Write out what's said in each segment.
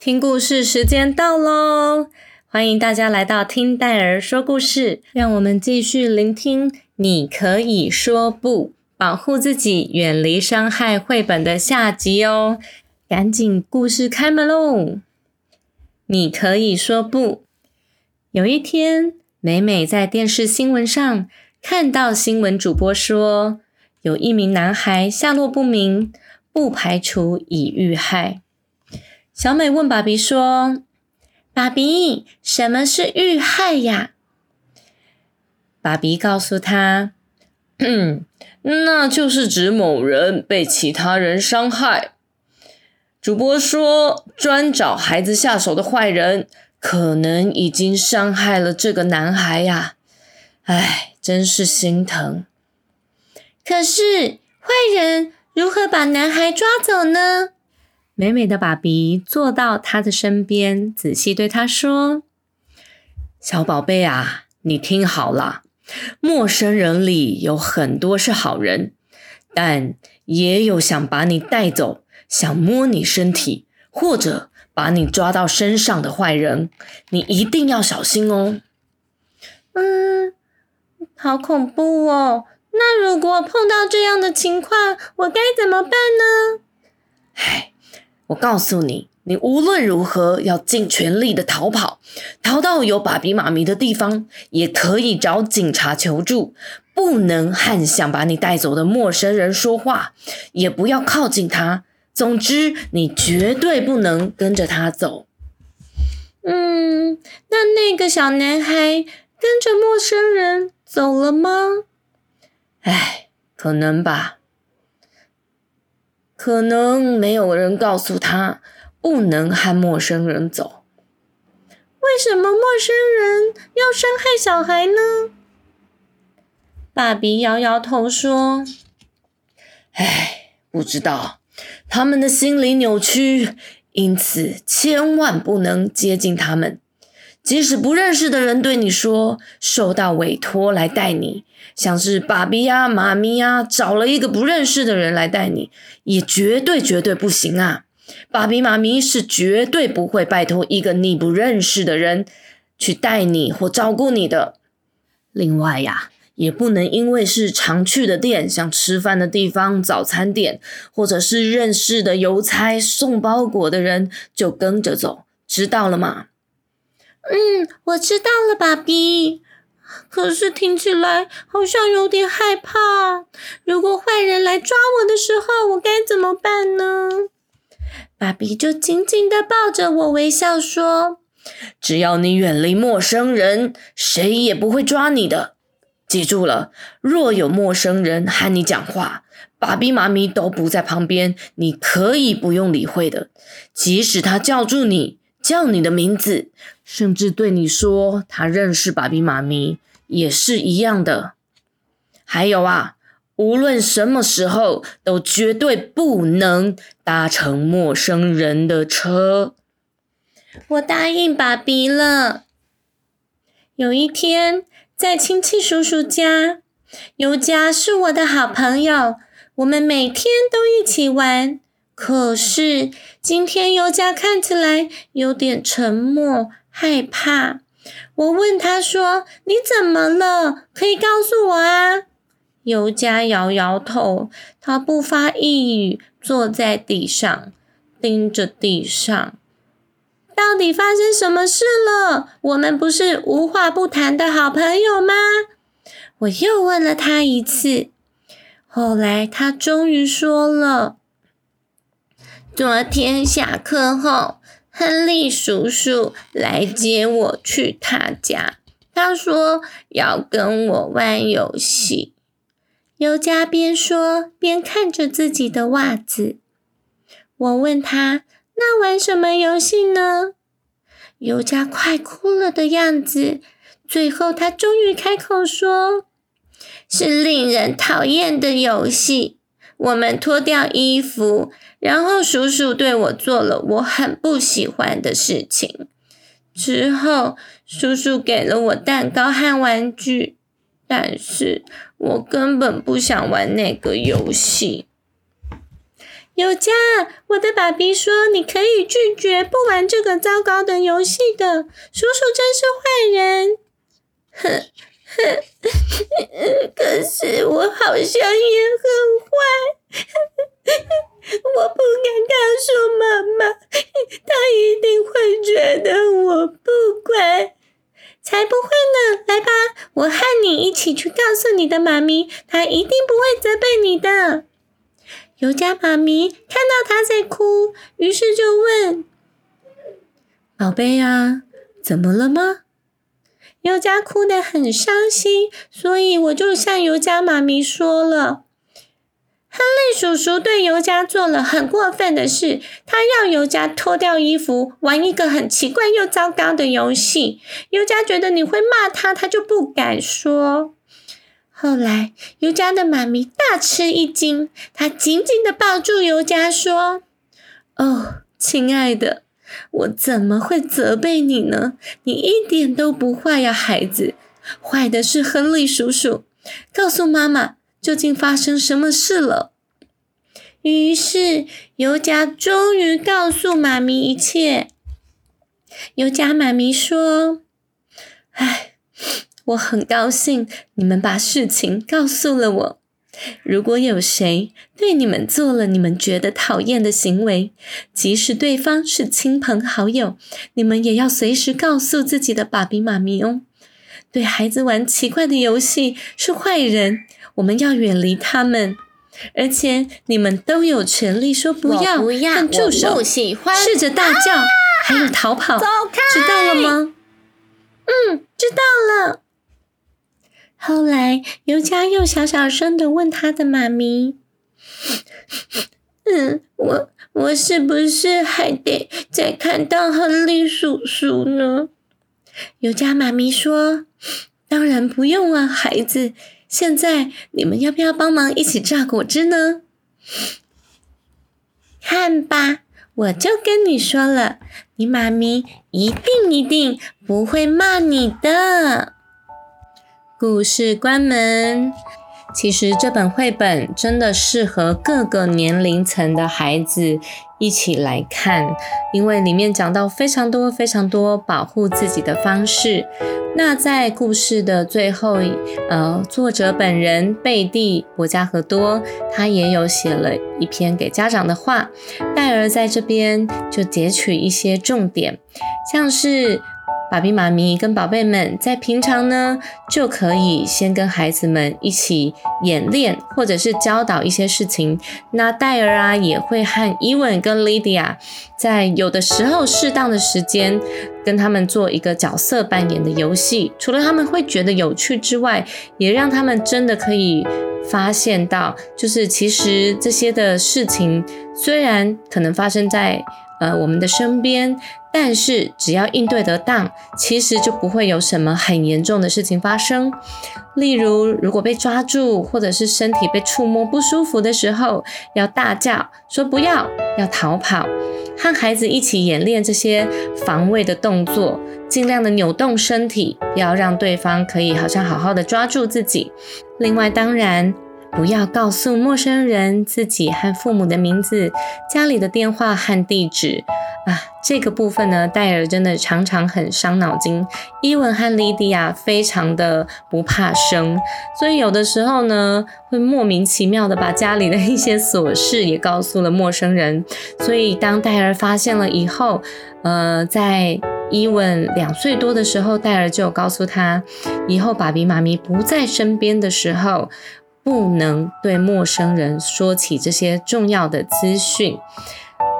听故事时间到喽！欢迎大家来到听戴尔说故事，让我们继续聆听。你可以说不，保护自己，远离伤害。绘本的下集哦，赶紧故事开门喽！你可以说不。有一天，美美在电视新闻上看到新闻主播说，有一名男孩下落不明，不排除已遇害。小美问爸比说：“爸比，什么是遇害呀？”爸比告诉他：“那就是指某人被其他人伤害。”主播说：“专找孩子下手的坏人，可能已经伤害了这个男孩呀！哎，真是心疼。可是，坏人如何把男孩抓走呢？”美美的爸比坐到他的身边，仔细对他说：“小宝贝啊，你听好了，陌生人里有很多是好人，但也有想把你带走、想摸你身体或者把你抓到身上的坏人，你一定要小心哦。”嗯，好恐怖哦！那如果碰到这样的情况，我该怎么办呢？唉。我告诉你，你无论如何要尽全力的逃跑，逃到有爸比妈咪的地方，也可以找警察求助。不能和想把你带走的陌生人说话，也不要靠近他。总之，你绝对不能跟着他走。嗯，那那个小男孩跟着陌生人走了吗？唉，可能吧。可能没有人告诉他不能和陌生人走。为什么陌生人要伤害小孩呢？爸比摇摇头说：“唉，不知道，他们的心理扭曲，因此千万不能接近他们。即使不认识的人对你说受到委托来带你。”像是爸比呀、妈咪呀，找了一个不认识的人来带你，也绝对绝对不行啊！爸比妈咪是绝对不会拜托一个你不认识的人去带你或照顾你的。另外呀，也不能因为是常去的店，像吃饭的地方、早餐店，或者是认识的邮差送包裹的人，就跟着走，知道了吗？嗯，我知道了，爸比。可是听起来好像有点害怕。如果坏人来抓我的时候，我该怎么办呢？爸比就紧紧的抱着我，微笑说：“只要你远离陌生人，谁也不会抓你的。记住了，若有陌生人和你讲话，爸比妈咪都不在旁边，你可以不用理会的。即使他叫住你。”叫你的名字，甚至对你说他认识爸比妈咪，也是一样的。还有啊，无论什么时候，都绝对不能搭乘陌生人的车。我答应爸比了。有一天，在亲戚叔叔家，尤佳是我的好朋友，我们每天都一起玩。可是今天尤佳看起来有点沉默、害怕。我问他说：“你怎么了？可以告诉我啊？”尤佳摇摇头，他不发一语，坐在地上，盯着地上。到底发生什么事了？我们不是无话不谈的好朋友吗？我又问了他一次，后来他终于说了。昨天下课后，亨利叔叔来接我去他家。他说要跟我玩游戏。尤佳边说边看着自己的袜子。我问他：“那玩什么游戏呢？”尤佳快哭了的样子。最后，他终于开口说：“是令人讨厌的游戏。我们脱掉衣服。”然后叔叔对我做了我很不喜欢的事情。之后，叔叔给了我蛋糕和玩具，但是我根本不想玩那个游戏。尤佳，我的爸比说你可以拒绝不玩这个糟糕的游戏的。叔叔真是坏人。哼哼，可是我好像也很坏。我不敢告诉妈妈，她一定会觉得我不乖。才不会呢！来吧，我和你一起去告诉你的妈咪，她一定不会责备你的。尤佳妈咪看到她在哭，于是就问：“宝贝呀，怎么了吗？”尤佳哭得很伤心，所以我就向尤佳妈咪说了：“亨利叔叔对尤佳做了很过分的事，他要尤佳脱掉衣服，玩一个很奇怪又糟糕的游戏。尤佳觉得你会骂他，他就不敢说。”后来，尤佳的妈咪大吃一惊，她紧紧的抱住尤佳，说：“哦，亲爱的，我怎么会责备你呢？你一点都不坏呀，孩子，坏的是亨利叔叔。告诉妈妈，究竟发生什么事了？”于是，尤佳终于告诉妈咪一切。尤佳妈咪说：“唉。”我很高兴你们把事情告诉了我。如果有谁对你们做了你们觉得讨厌的行为，即使对方是亲朋好友，你们也要随时告诉自己的爸比妈咪哦。对孩子玩奇怪的游戏是坏人，我们要远离他们。而且你们都有权利说不要，不要，住手，不喜欢，试着大叫，还有逃跑，走开，知道了吗？嗯，知道了。后来，尤佳又小小声的问他的妈咪：“ 嗯，我我是不是还得再看到亨利叔叔呢？”尤佳妈咪说：“当然不用啊，孩子。现在你们要不要帮忙一起榨果汁呢？”看吧，我就跟你说了，你妈咪一定一定不会骂你的。故事关门。其实这本绘本真的适合各个年龄层的孩子一起来看，因为里面讲到非常多、非常多保护自己的方式。那在故事的最后，呃，作者本人贝蒂·博加和多他也有写了一篇给家长的话，戴尔在这边就截取一些重点，像是。爸比妈咪跟宝贝们在平常呢，就可以先跟孩子们一起演练，或者是教导一些事情。那戴尔啊，也会和伊文跟莉迪亚，在有的时候适当的时间，跟他们做一个角色扮演的游戏。除了他们会觉得有趣之外，也让他们真的可以发现到，就是其实这些的事情，虽然可能发生在。呃，我们的身边，但是只要应对得当，其实就不会有什么很严重的事情发生。例如，如果被抓住，或者是身体被触摸不舒服的时候，要大叫说不要，要逃跑，和孩子一起演练这些防卫的动作，尽量的扭动身体，不要让对方可以好像好好的抓住自己。另外，当然。不要告诉陌生人自己和父母的名字、家里的电话和地址啊！这个部分呢，戴尔真的常常很伤脑筋。伊文和莉迪亚非常的不怕生，所以有的时候呢，会莫名其妙的把家里的一些琐事也告诉了陌生人。所以当戴尔发现了以后，呃，在伊文两岁多的时候，戴尔就告诉他，以后爸比妈咪不在身边的时候。不能对陌生人说起这些重要的资讯。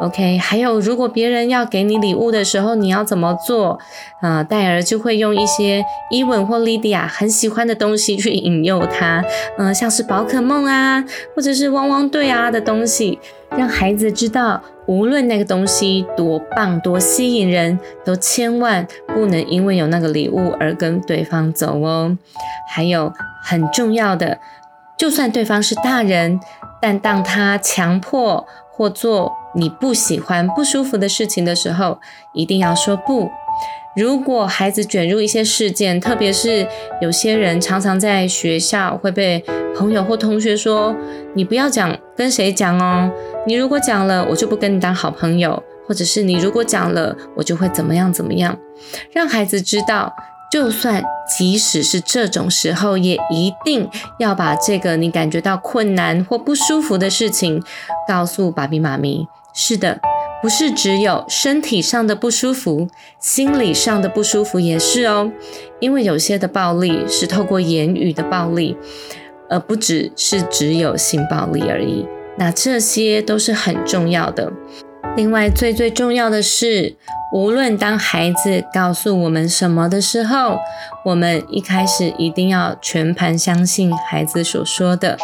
OK，还有，如果别人要给你礼物的时候，你要怎么做？啊，戴尔就会用一些伊文或莉迪亚很喜欢的东西去引诱他，嗯，像是宝可梦啊，或者是汪汪队啊的东西，让孩子知道，无论那个东西多棒、多吸引人，都千万不能因为有那个礼物而跟对方走哦。还有很重要的。就算对方是大人，但当他强迫或做你不喜欢、不舒服的事情的时候，一定要说不。如果孩子卷入一些事件，特别是有些人常常在学校会被朋友或同学说：“你不要讲，跟谁讲哦？你如果讲了，我就不跟你当好朋友，或者是你如果讲了，我就会怎么样怎么样，让孩子知道。就算即使是这种时候，也一定要把这个你感觉到困难或不舒服的事情告诉爸比妈咪。是的，不是只有身体上的不舒服，心理上的不舒服也是哦。因为有些的暴力是透过言语的暴力，而不只是只有性暴力而已。那这些都是很重要的。另外，最最重要的是。无论当孩子告诉我们什么的时候，我们一开始一定要全盘相信孩子所说的，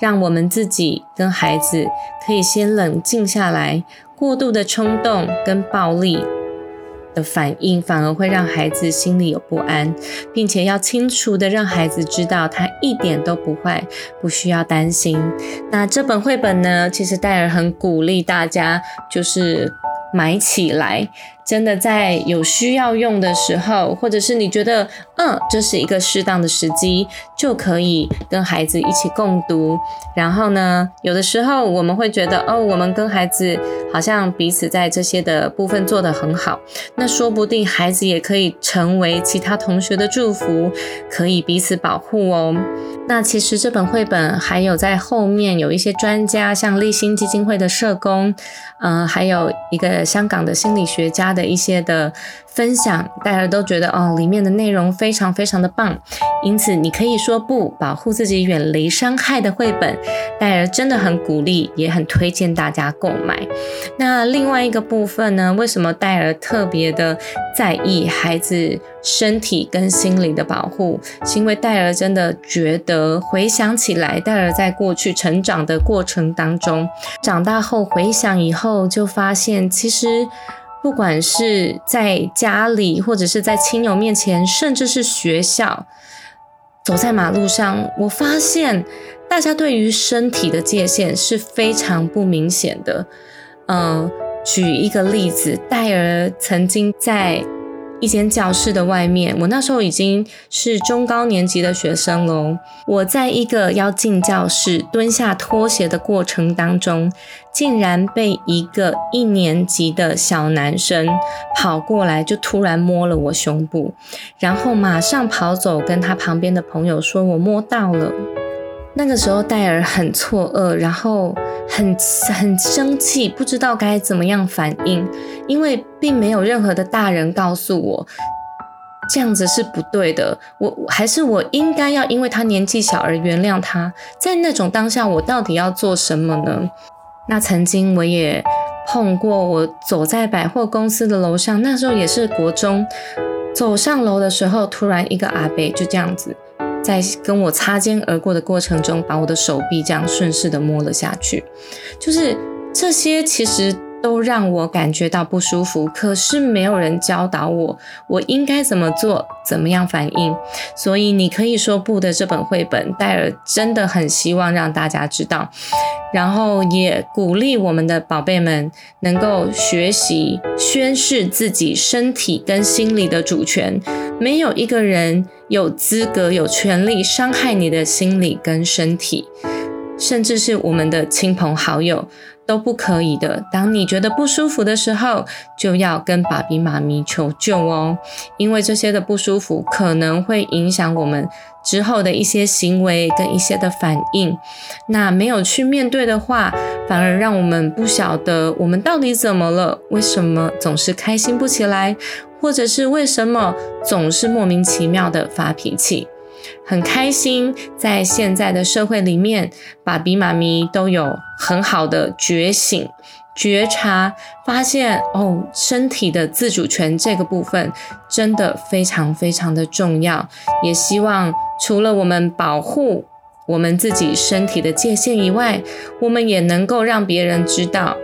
让我们自己跟孩子可以先冷静下来，过度的冲动跟暴力。的反应反而会让孩子心里有不安，并且要清楚的让孩子知道他一点都不坏，不需要担心。那这本绘本呢？其实戴尔很鼓励大家，就是买起来。真的在有需要用的时候，或者是你觉得嗯这是一个适当的时机，就可以跟孩子一起共读。然后呢，有的时候我们会觉得哦，我们跟孩子好像彼此在这些的部分做得很好，那说不定孩子也可以成为其他同学的祝福，可以彼此保护哦。那其实这本绘本还有在后面有一些专家，像立新基金会的社工，嗯，还有一个香港的心理学家。的一些的分享，大家都觉得哦，里面的内容非常非常的棒，因此你可以说不保护自己远离伤害的绘本，戴尔真的很鼓励，也很推荐大家购买。那另外一个部分呢，为什么戴尔特别的在意孩子身体跟心理的保护？是因为戴尔真的觉得回想起来，戴尔在过去成长的过程当中，长大后回想以后，就发现其实。不管是在家里，或者是在亲友面前，甚至是学校，走在马路上，我发现大家对于身体的界限是非常不明显的。嗯，举一个例子，戴尔曾经在。一间教室的外面，我那时候已经是中高年级的学生喽。我在一个要进教室蹲下脱鞋的过程当中，竟然被一个一年级的小男生跑过来，就突然摸了我胸部，然后马上跑走，跟他旁边的朋友说我摸到了。那个时候戴尔很错愕，然后很很生气，不知道该怎么样反应，因为并没有任何的大人告诉我这样子是不对的。我还是我应该要因为他年纪小而原谅他，在那种当下，我到底要做什么呢？那曾经我也碰过，我走在百货公司的楼上，那时候也是国中，走上楼的时候，突然一个阿伯就这样子。在跟我擦肩而过的过程中，把我的手臂这样顺势的摸了下去，就是这些其实都让我感觉到不舒服。可是没有人教导我，我应该怎么做，怎么样反应。所以你可以说不的这本绘本，戴尔真的很希望让大家知道，然后也鼓励我们的宝贝们能够学习宣示自己身体跟心理的主权。没有一个人。有资格、有权利伤害你的心理跟身体，甚至是我们的亲朋好友都不可以的。当你觉得不舒服的时候，就要跟爸比妈咪求救哦，因为这些的不舒服可能会影响我们之后的一些行为跟一些的反应。那没有去面对的话，反而让我们不晓得我们到底怎么了，为什么总是开心不起来。或者是为什么总是莫名其妙的发脾气？很开心，在现在的社会里面，爸比妈咪都有很好的觉醒、觉察，发现哦，身体的自主权这个部分真的非常非常的重要。也希望除了我们保护我们自己身体的界限以外，我们也能够让别人知道。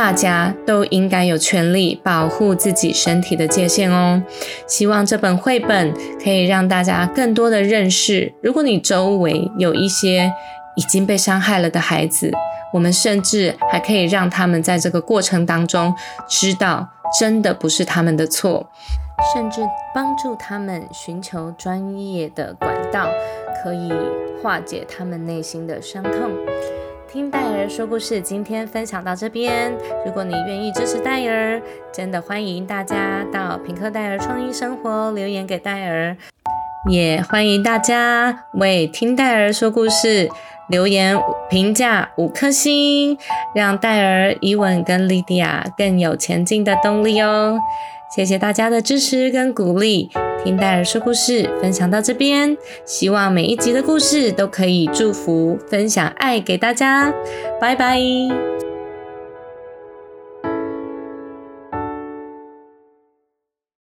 大家都应该有权利保护自己身体的界限哦。希望这本绘本可以让大家更多的认识。如果你周围有一些已经被伤害了的孩子，我们甚至还可以让他们在这个过程当中知道，真的不是他们的错，甚至帮助他们寻求专业的管道，可以化解他们内心的伤痛。听戴儿说故事，今天分享到这边。如果你愿意支持戴儿，真的欢迎大家到品客戴儿创意生活留言给戴儿，也欢迎大家为听戴儿说故事留言评价五颗星，让戴儿、伊文跟莉迪亚更有前进的动力哦。谢谢大家的支持跟鼓励，听戴尔说故事分享到这边，希望每一集的故事都可以祝福、分享爱给大家，拜拜。